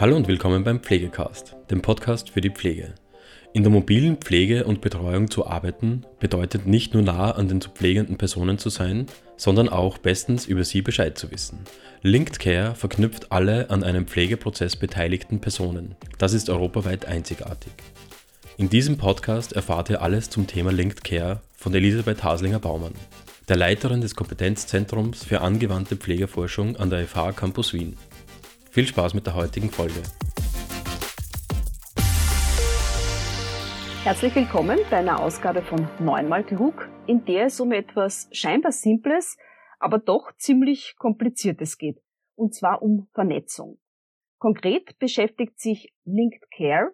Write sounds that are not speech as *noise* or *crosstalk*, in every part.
Hallo und willkommen beim Pflegecast, dem Podcast für die Pflege. In der mobilen Pflege und Betreuung zu arbeiten bedeutet nicht nur nah an den zu pflegenden Personen zu sein, sondern auch bestens über sie Bescheid zu wissen. Linked Care verknüpft alle an einem Pflegeprozess beteiligten Personen. Das ist europaweit einzigartig. In diesem Podcast erfahrt ihr alles zum Thema Linked Care von Elisabeth Haslinger-Baumann, der Leiterin des Kompetenzzentrums für angewandte Pflegeforschung an der FH Campus Wien. Viel Spaß mit der heutigen Folge. Herzlich willkommen bei einer Ausgabe von Neunmal klug, in der es um etwas scheinbar Simples, aber doch ziemlich Kompliziertes geht. Und zwar um Vernetzung. Konkret beschäftigt sich Linked Care,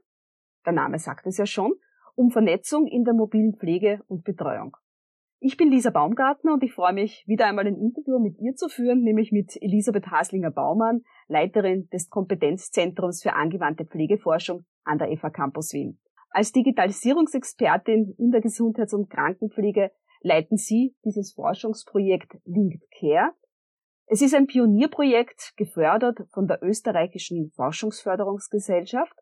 der Name sagt es ja schon, um Vernetzung in der mobilen Pflege und Betreuung. Ich bin Lisa Baumgartner und ich freue mich, wieder einmal ein Interview mit ihr zu führen, nämlich mit Elisabeth Haslinger-Baumann, Leiterin des Kompetenzzentrums für angewandte Pflegeforschung an der FA Campus Wien. Als Digitalisierungsexpertin in der Gesundheits- und Krankenpflege leiten Sie dieses Forschungsprojekt Linked Care. Es ist ein Pionierprojekt, gefördert von der österreichischen Forschungsförderungsgesellschaft,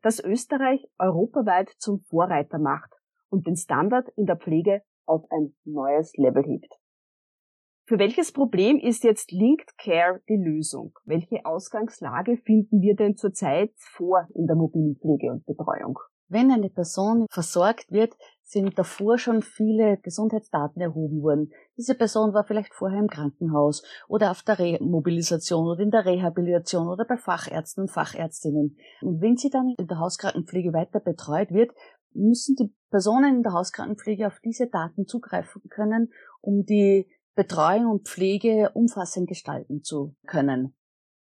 das Österreich europaweit zum Vorreiter macht und den Standard in der Pflege auf ein neues Level hebt. Für welches Problem ist jetzt Linked Care die Lösung? Welche Ausgangslage finden wir denn zurzeit vor in der mobilen Pflege und Betreuung? Wenn eine Person versorgt wird, sind davor schon viele Gesundheitsdaten erhoben worden. Diese Person war vielleicht vorher im Krankenhaus oder auf der Remobilisation oder in der Rehabilitation oder bei Fachärzten und Fachärztinnen. Und wenn sie dann in der Hauskrankenpflege weiter betreut wird, müssen die Personen in der Hauskrankenpflege auf diese Daten zugreifen können, um die Betreuung und Pflege umfassend gestalten zu können.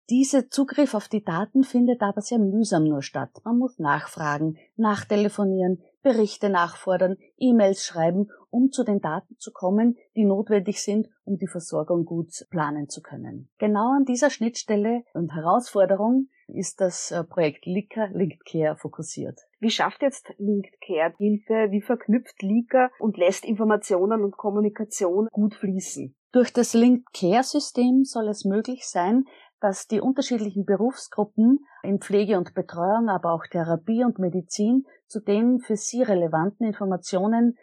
Dieser Zugriff auf die Daten findet aber sehr mühsam nur statt. Man muss nachfragen, nachtelefonieren, Berichte nachfordern, E-Mails schreiben, um zu den Daten zu kommen, die notwendig sind, um die Versorgung gut planen zu können. Genau an dieser Schnittstelle und Herausforderung ist das äh, Projekt LICA, Linked Care, fokussiert. Wie schafft jetzt Linked Care Hilfe? Wie verknüpft LICA und lässt Informationen und Kommunikation gut fließen? Durch das Linked Care System soll es möglich sein, dass die unterschiedlichen Berufsgruppen in Pflege und Betreuung, aber auch Therapie und Medizin zu den für sie relevanten Informationen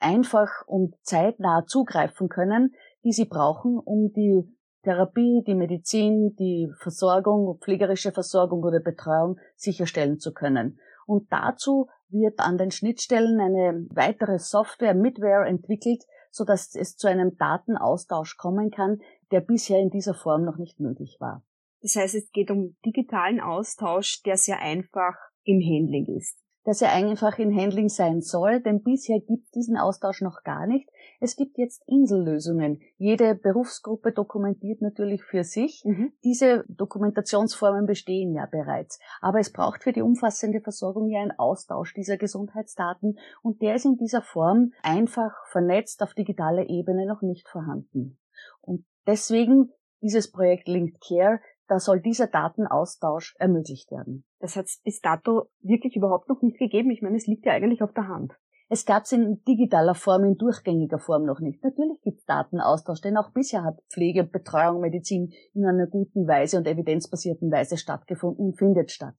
einfach und zeitnah zugreifen können, die sie brauchen, um die Therapie, die Medizin, die Versorgung, pflegerische Versorgung oder Betreuung sicherstellen zu können. Und dazu wird an den Schnittstellen eine weitere Software, Midware entwickelt, so dass es zu einem Datenaustausch kommen kann, der bisher in dieser Form noch nicht möglich war. Das heißt, es geht um digitalen Austausch, der sehr einfach im Handling ist dass er einfach in Handling sein soll, denn bisher gibt diesen Austausch noch gar nicht. Es gibt jetzt Insellösungen. Jede Berufsgruppe dokumentiert natürlich für sich. Mhm. Diese Dokumentationsformen bestehen ja bereits. Aber es braucht für die umfassende Versorgung ja einen Austausch dieser Gesundheitsdaten und der ist in dieser Form einfach vernetzt auf digitaler Ebene noch nicht vorhanden. Und deswegen dieses Projekt Linked Care da soll dieser Datenaustausch ermöglicht werden. Das hat es bis dato wirklich überhaupt noch nicht gegeben. Ich meine, es liegt ja eigentlich auf der Hand. Es gab es in digitaler Form, in durchgängiger Form noch nicht. Natürlich gibt es Datenaustausch, denn auch bisher hat Pflege, Betreuung, Medizin in einer guten Weise und evidenzbasierten Weise stattgefunden und findet statt.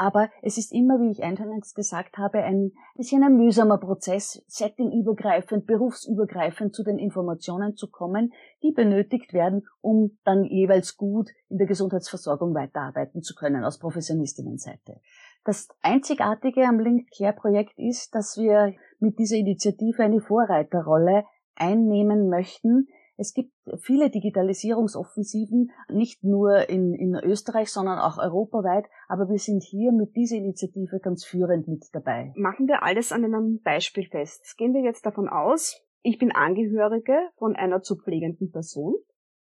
Aber es ist immer, wie ich eingangs gesagt habe, ein bisschen ein mühsamer Prozess, settingübergreifend, berufsübergreifend zu den Informationen zu kommen, die benötigt werden, um dann jeweils gut in der Gesundheitsversorgung weiterarbeiten zu können aus Professionistinnenseite. Das Einzigartige am Linked Care Projekt ist, dass wir mit dieser Initiative eine Vorreiterrolle einnehmen möchten, es gibt viele Digitalisierungsoffensiven, nicht nur in, in Österreich, sondern auch europaweit. Aber wir sind hier mit dieser Initiative ganz führend mit dabei. Machen wir alles an einem Beispiel fest. Gehen wir jetzt davon aus, ich bin Angehörige von einer zu pflegenden Person.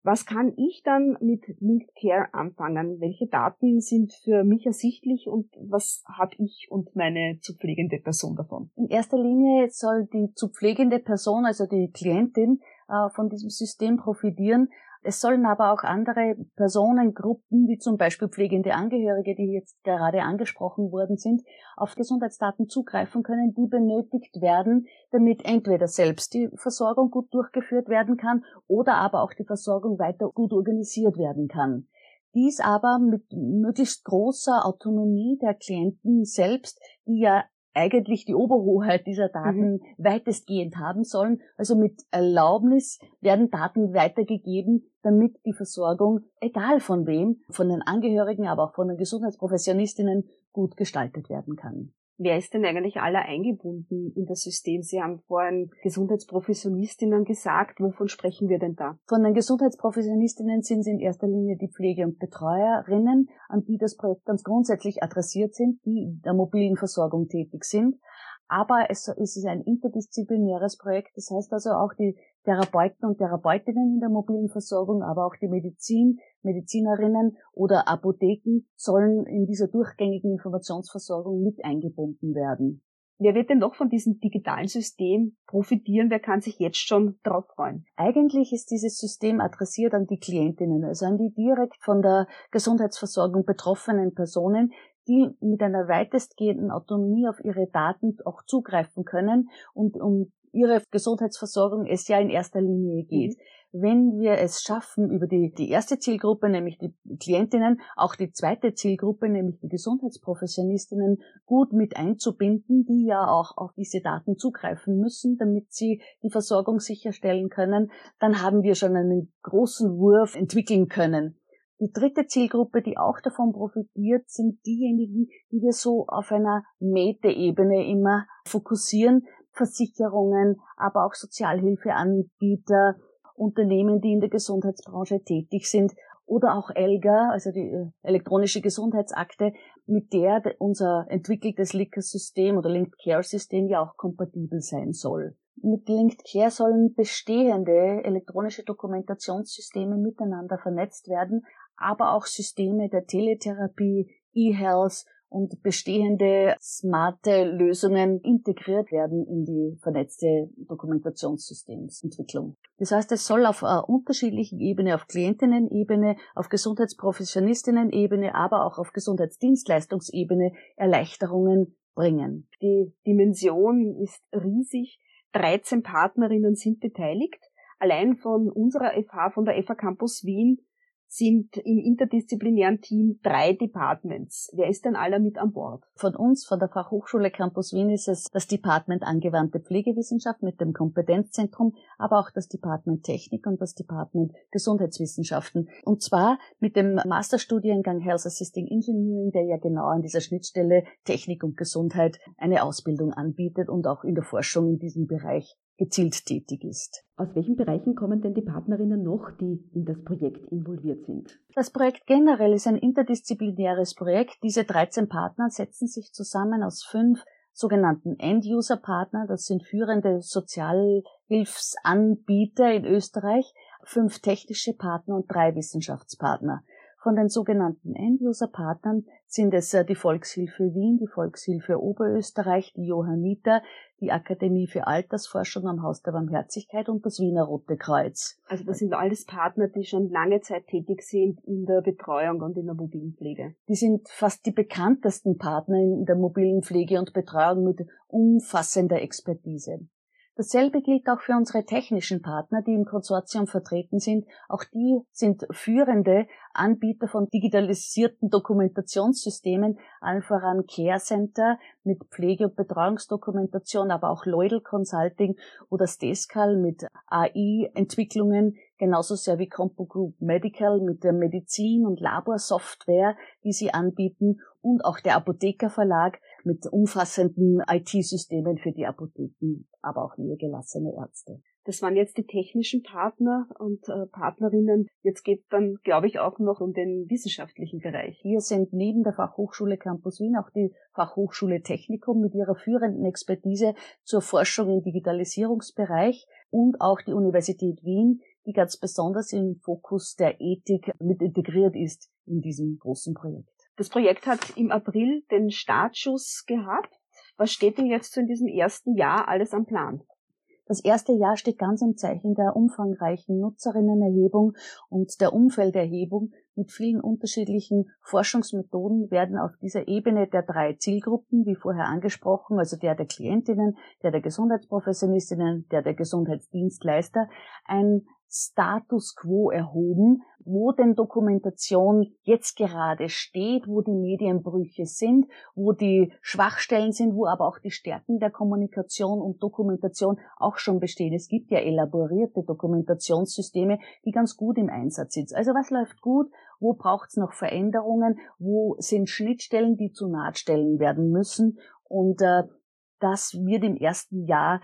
Was kann ich dann mit Linked Care anfangen? Welche Daten sind für mich ersichtlich und was habe ich und meine zu pflegende Person davon? In erster Linie soll die zu pflegende Person, also die Klientin, von diesem System profitieren. Es sollen aber auch andere Personengruppen, wie zum Beispiel pflegende Angehörige, die jetzt gerade angesprochen worden sind, auf Gesundheitsdaten zugreifen können, die benötigt werden, damit entweder selbst die Versorgung gut durchgeführt werden kann oder aber auch die Versorgung weiter gut organisiert werden kann. Dies aber mit möglichst großer Autonomie der Klienten selbst, die ja eigentlich die Oberhoheit dieser Daten mhm. weitestgehend haben sollen. Also mit Erlaubnis werden Daten weitergegeben, damit die Versorgung, egal von wem, von den Angehörigen, aber auch von den Gesundheitsprofessionistinnen gut gestaltet werden kann. Wer ist denn eigentlich alle eingebunden in das System? Sie haben vorhin Gesundheitsprofessionistinnen gesagt. Wovon sprechen wir denn da? Von den Gesundheitsprofessionistinnen sind in erster Linie die Pflege- und Betreuerinnen, an die das Projekt ganz grundsätzlich adressiert sind, die in der mobilen Versorgung tätig sind. Aber es ist ein interdisziplinäres Projekt. Das heißt also auch die Therapeuten und Therapeutinnen in der mobilen Versorgung, aber auch die Medizin, Medizinerinnen oder Apotheken sollen in dieser durchgängigen Informationsversorgung mit eingebunden werden. Wer wird denn noch von diesem digitalen System profitieren? Wer kann sich jetzt schon darauf freuen? Eigentlich ist dieses System adressiert an die Klientinnen, also an die direkt von der Gesundheitsversorgung betroffenen Personen, die mit einer weitestgehenden Autonomie auf ihre Daten auch zugreifen können und um ihre Gesundheitsversorgung es ja in erster Linie geht. Mhm. Wenn wir es schaffen, über die, die erste Zielgruppe, nämlich die Klientinnen, auch die zweite Zielgruppe, nämlich die Gesundheitsprofessionistinnen, gut mit einzubinden, die ja auch auf diese Daten zugreifen müssen, damit sie die Versorgung sicherstellen können, dann haben wir schon einen großen Wurf entwickeln können. Die dritte Zielgruppe, die auch davon profitiert, sind diejenigen, die wir so auf einer Metaebene immer fokussieren, Versicherungen, aber auch Sozialhilfeanbieter, Unternehmen, die in der Gesundheitsbranche tätig sind oder auch ELGA, also die äh, elektronische Gesundheitsakte, mit der unser entwickeltes Licker-System oder Linked Care-System ja auch kompatibel sein soll. Mit Linked Care sollen bestehende elektronische Dokumentationssysteme miteinander vernetzt werden, aber auch Systeme der Teletherapie, E-Health und bestehende smarte Lösungen integriert werden in die vernetzte Dokumentationssystemsentwicklung. Das heißt, es soll auf einer unterschiedlichen Ebene, auf Klientinnen-Ebene, auf Gesundheitsprofessionistinnen-Ebene, aber auch auf Gesundheitsdienstleistungsebene Erleichterungen bringen. Die Dimension ist riesig. 13 Partnerinnen sind beteiligt. Allein von unserer FH, von der FH Campus Wien, sind im interdisziplinären Team drei Departments. Wer ist denn aller mit an Bord? Von uns, von der Fachhochschule Campus Wien ist es das Department Angewandte Pflegewissenschaft mit dem Kompetenzzentrum, aber auch das Department Technik und das Department Gesundheitswissenschaften. Und zwar mit dem Masterstudiengang Health Assisting Engineering, der ja genau an dieser Schnittstelle Technik und Gesundheit eine Ausbildung anbietet und auch in der Forschung in diesem Bereich gezielt tätig ist. Aus welchen Bereichen kommen denn die Partnerinnen noch, die in das Projekt involviert sind? Das Projekt generell ist ein interdisziplinäres Projekt. Diese 13 Partner setzen sich zusammen aus fünf sogenannten End-User-Partner. Das sind führende Sozialhilfsanbieter in Österreich, fünf technische Partner und drei Wissenschaftspartner. Von den sogenannten End-User-Partnern sind es äh, die Volkshilfe Wien, die Volkshilfe Oberösterreich, die Johanniter, die Akademie für Altersforschung am Haus der Barmherzigkeit und das Wiener Rote Kreuz. Also das sind alles Partner, die schon lange Zeit tätig sind in der Betreuung und in der mobilen Pflege. Die sind fast die bekanntesten Partner in der mobilen Pflege und Betreuung mit umfassender Expertise. Dasselbe gilt auch für unsere technischen Partner, die im Konsortium vertreten sind. Auch die sind führende Anbieter von digitalisierten Dokumentationssystemen, allen voran Care Center mit Pflege- und Betreuungsdokumentation, aber auch Leudel Consulting oder Stescal mit AI-Entwicklungen, genauso sehr wie Compo Group Medical mit der Medizin- und Laborsoftware, die sie anbieten und auch der Apotheker Verlag mit umfassenden IT-Systemen für die Apotheken, aber auch niedergelassene Ärzte. Das waren jetzt die technischen Partner und äh, Partnerinnen. Jetzt geht dann, glaube ich, auch noch um den wissenschaftlichen Bereich. Hier sind neben der Fachhochschule Campus Wien auch die Fachhochschule Technikum mit ihrer führenden Expertise zur Forschung im Digitalisierungsbereich und auch die Universität Wien, die ganz besonders im Fokus der Ethik mit integriert ist in diesem großen Projekt. Das Projekt hat im April den Startschuss gehabt. Was steht denn jetzt so in diesem ersten Jahr alles am Plan? Das erste Jahr steht ganz im Zeichen der umfangreichen Nutzerinnenerhebung und der Umfelderhebung. Mit vielen unterschiedlichen Forschungsmethoden werden auf dieser Ebene der drei Zielgruppen, wie vorher angesprochen, also der der Klientinnen, der der Gesundheitsprofessionistinnen, der der Gesundheitsdienstleister, ein Status quo erhoben, wo denn Dokumentation jetzt gerade steht, wo die Medienbrüche sind, wo die Schwachstellen sind, wo aber auch die Stärken der Kommunikation und Dokumentation auch schon bestehen. Es gibt ja elaborierte Dokumentationssysteme, die ganz gut im Einsatz sind. Also was läuft gut? Wo braucht es noch Veränderungen? Wo sind Schnittstellen, die zu Nahtstellen werden müssen? Und äh, das wird im ersten Jahr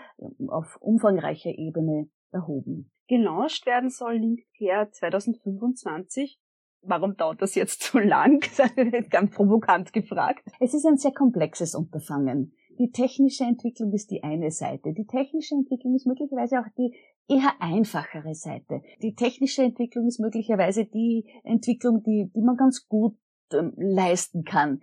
auf umfangreicher Ebene erhoben. Gelauncht werden soll Linkcare 2025. Warum dauert das jetzt so lang? *laughs* Ganz provokant gefragt. Es ist ein sehr komplexes Unterfangen. Die technische Entwicklung ist die eine Seite. Die technische Entwicklung ist möglicherweise auch die eher einfachere Seite. Die technische Entwicklung ist möglicherweise die Entwicklung, die, die man ganz gut ähm, leisten kann.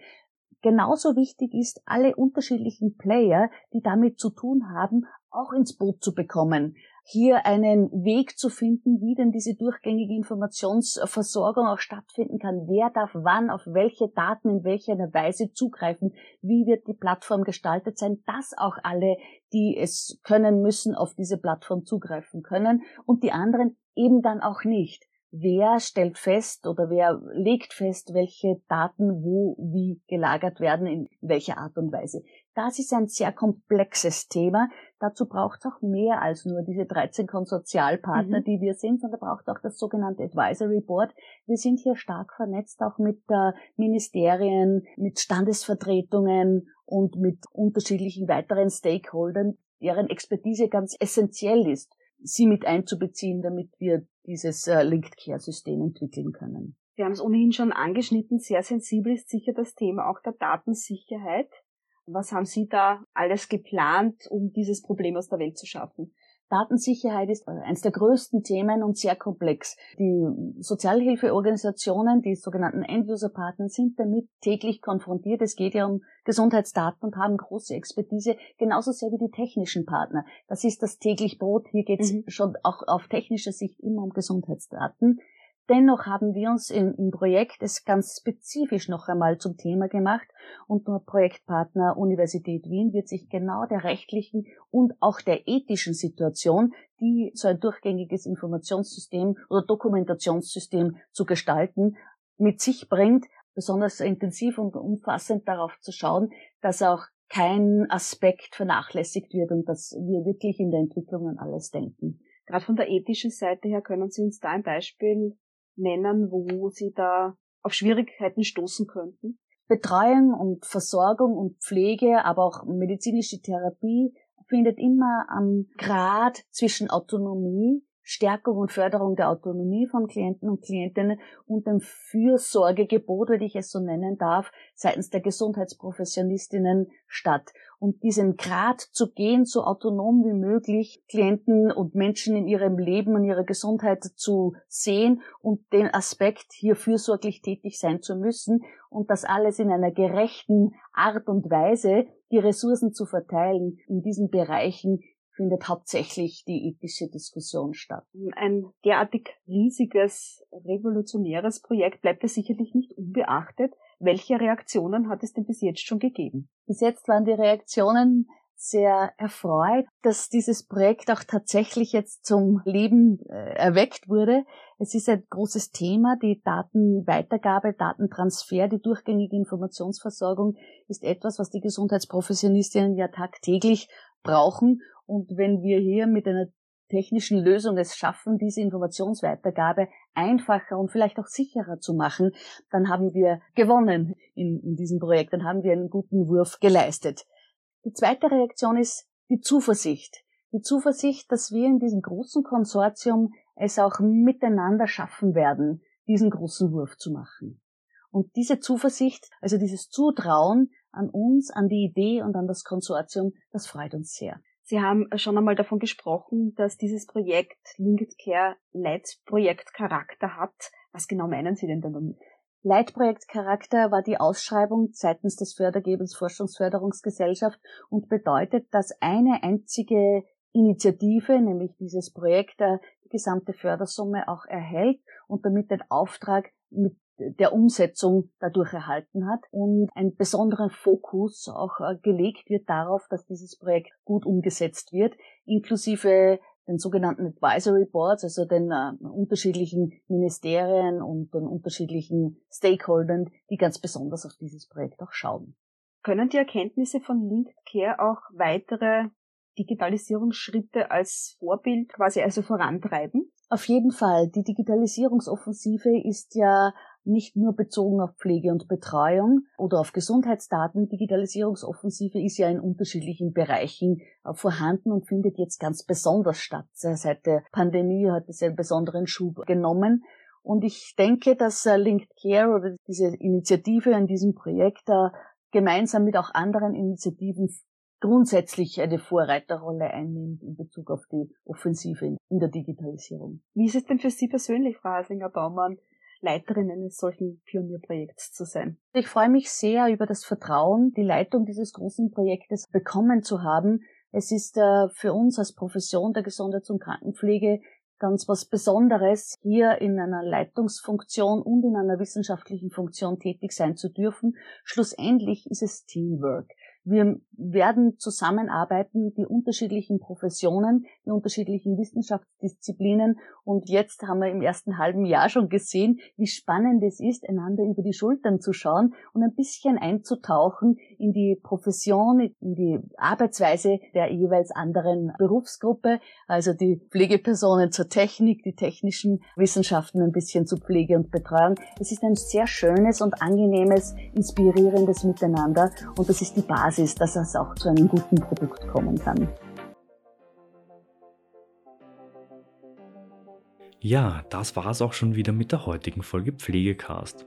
Genauso wichtig ist, alle unterschiedlichen Player, die damit zu tun haben, auch ins Boot zu bekommen hier einen Weg zu finden, wie denn diese durchgängige Informationsversorgung auch stattfinden kann. Wer darf wann auf welche Daten in welcher Weise zugreifen? Wie wird die Plattform gestaltet sein, dass auch alle, die es können müssen, auf diese Plattform zugreifen können und die anderen eben dann auch nicht wer stellt fest oder wer legt fest, welche Daten wo wie gelagert werden, in welcher Art und Weise. Das ist ein sehr komplexes Thema. Dazu braucht es auch mehr als nur diese 13 Konsortialpartner, mhm. die wir sind, sondern braucht auch das sogenannte Advisory Board. Wir sind hier stark vernetzt, auch mit äh, Ministerien, mit Standesvertretungen und mit unterschiedlichen weiteren Stakeholdern, deren Expertise ganz essentiell ist sie mit einzubeziehen, damit wir dieses äh, Linked Care System entwickeln können. Wir haben es ohnehin schon angeschnitten. Sehr sensibel ist sicher das Thema auch der Datensicherheit. Was haben Sie da alles geplant, um dieses Problem aus der Welt zu schaffen? Datensicherheit ist eines der größten Themen und sehr komplex. Die Sozialhilfeorganisationen, die sogenannten End-User-Partner, sind damit täglich konfrontiert. Es geht ja um Gesundheitsdaten und haben große Expertise, genauso sehr wie die technischen Partner. Das ist das täglich Brot. Hier geht es mhm. schon auch auf technischer Sicht immer um Gesundheitsdaten. Dennoch haben wir uns im, im, Projekt es ganz spezifisch noch einmal zum Thema gemacht und nur Projektpartner Universität Wien wird sich genau der rechtlichen und auch der ethischen Situation, die so ein durchgängiges Informationssystem oder Dokumentationssystem zu gestalten, mit sich bringt, besonders intensiv und umfassend darauf zu schauen, dass auch kein Aspekt vernachlässigt wird und dass wir wirklich in der Entwicklung an alles denken. Gerade von der ethischen Seite her können Sie uns da ein Beispiel nennen, wo Sie da auf Schwierigkeiten stoßen könnten? Betreuung und Versorgung und Pflege, aber auch medizinische Therapie findet immer am Grad zwischen Autonomie Stärkung und Förderung der Autonomie von Klienten und Klientinnen und dem Fürsorgegebot, wenn ich es so nennen darf, seitens der Gesundheitsprofessionistinnen statt. Und diesen Grad zu gehen, so autonom wie möglich Klienten und Menschen in ihrem Leben und ihrer Gesundheit zu sehen und den Aspekt, hier fürsorglich tätig sein zu müssen und das alles in einer gerechten Art und Weise, die Ressourcen zu verteilen in diesen Bereichen, findet hauptsächlich die ethische Diskussion statt. Ein derartig riesiges, revolutionäres Projekt bleibt es sicherlich nicht unbeachtet. Welche Reaktionen hat es denn bis jetzt schon gegeben? Bis jetzt waren die Reaktionen sehr erfreut, dass dieses Projekt auch tatsächlich jetzt zum Leben äh, erweckt wurde. Es ist ein großes Thema, die Datenweitergabe, Datentransfer, die durchgängige Informationsversorgung ist etwas, was die Gesundheitsprofessionistinnen ja tagtäglich brauchen und wenn wir hier mit einer technischen Lösung es schaffen, diese Informationsweitergabe einfacher und vielleicht auch sicherer zu machen, dann haben wir gewonnen in, in diesem Projekt, dann haben wir einen guten Wurf geleistet. Die zweite Reaktion ist die Zuversicht. Die Zuversicht, dass wir in diesem großen Konsortium es auch miteinander schaffen werden, diesen großen Wurf zu machen. Und diese Zuversicht, also dieses Zutrauen an uns, an die Idee und an das Konsortium, das freut uns sehr. Sie haben schon einmal davon gesprochen, dass dieses Projekt Linked Care Leitprojektcharakter hat. Was genau meinen Sie denn damit? Leitprojektcharakter war die Ausschreibung seitens des Fördergebens Forschungsförderungsgesellschaft und bedeutet, dass eine einzige Initiative, nämlich dieses Projekt, die gesamte Fördersumme auch erhält und damit den Auftrag mit der Umsetzung dadurch erhalten hat und ein besonderen Fokus auch äh, gelegt wird darauf, dass dieses Projekt gut umgesetzt wird, inklusive den sogenannten Advisory Boards, also den äh, unterschiedlichen Ministerien und den unterschiedlichen Stakeholdern, die ganz besonders auf dieses Projekt auch schauen. Können die Erkenntnisse von Linked Care auch weitere Digitalisierungsschritte als Vorbild quasi also vorantreiben? Auf jeden Fall. Die Digitalisierungsoffensive ist ja nicht nur bezogen auf Pflege und Betreuung oder auf Gesundheitsdaten. Digitalisierungsoffensive ist ja in unterschiedlichen Bereichen äh, vorhanden und findet jetzt ganz besonders statt. Seit der Pandemie hat es einen besonderen Schub genommen. Und ich denke, dass äh, Linked Care oder diese Initiative in diesem Projekt äh, gemeinsam mit auch anderen Initiativen grundsätzlich eine Vorreiterrolle einnimmt in Bezug auf die Offensive in der Digitalisierung. Wie ist es denn für Sie persönlich, Frau Hasinger-Baumann, Leiterin eines solchen Pionierprojekts zu sein? Ich freue mich sehr über das Vertrauen, die Leitung dieses großen Projektes bekommen zu haben. Es ist äh, für uns als Profession der Gesundheits- und Krankenpflege ganz was Besonderes, hier in einer Leitungsfunktion und in einer wissenschaftlichen Funktion tätig sein zu dürfen. Schlussendlich ist es Teamwork. Wir werden zusammenarbeiten, die unterschiedlichen Professionen, die unterschiedlichen Wissenschaftsdisziplinen. Und jetzt haben wir im ersten halben Jahr schon gesehen, wie spannend es ist, einander über die Schultern zu schauen und ein bisschen einzutauchen in die Profession, in die Arbeitsweise der jeweils anderen Berufsgruppe, also die Pflegepersonen zur Technik, die technischen Wissenschaften ein bisschen zu Pflege und Betreuung. Es ist ein sehr schönes und angenehmes, inspirierendes Miteinander und das ist die Basis dass es auch zu einem guten Produkt kommen kann. Ja, das war es auch schon wieder mit der heutigen Folge Pflegecast.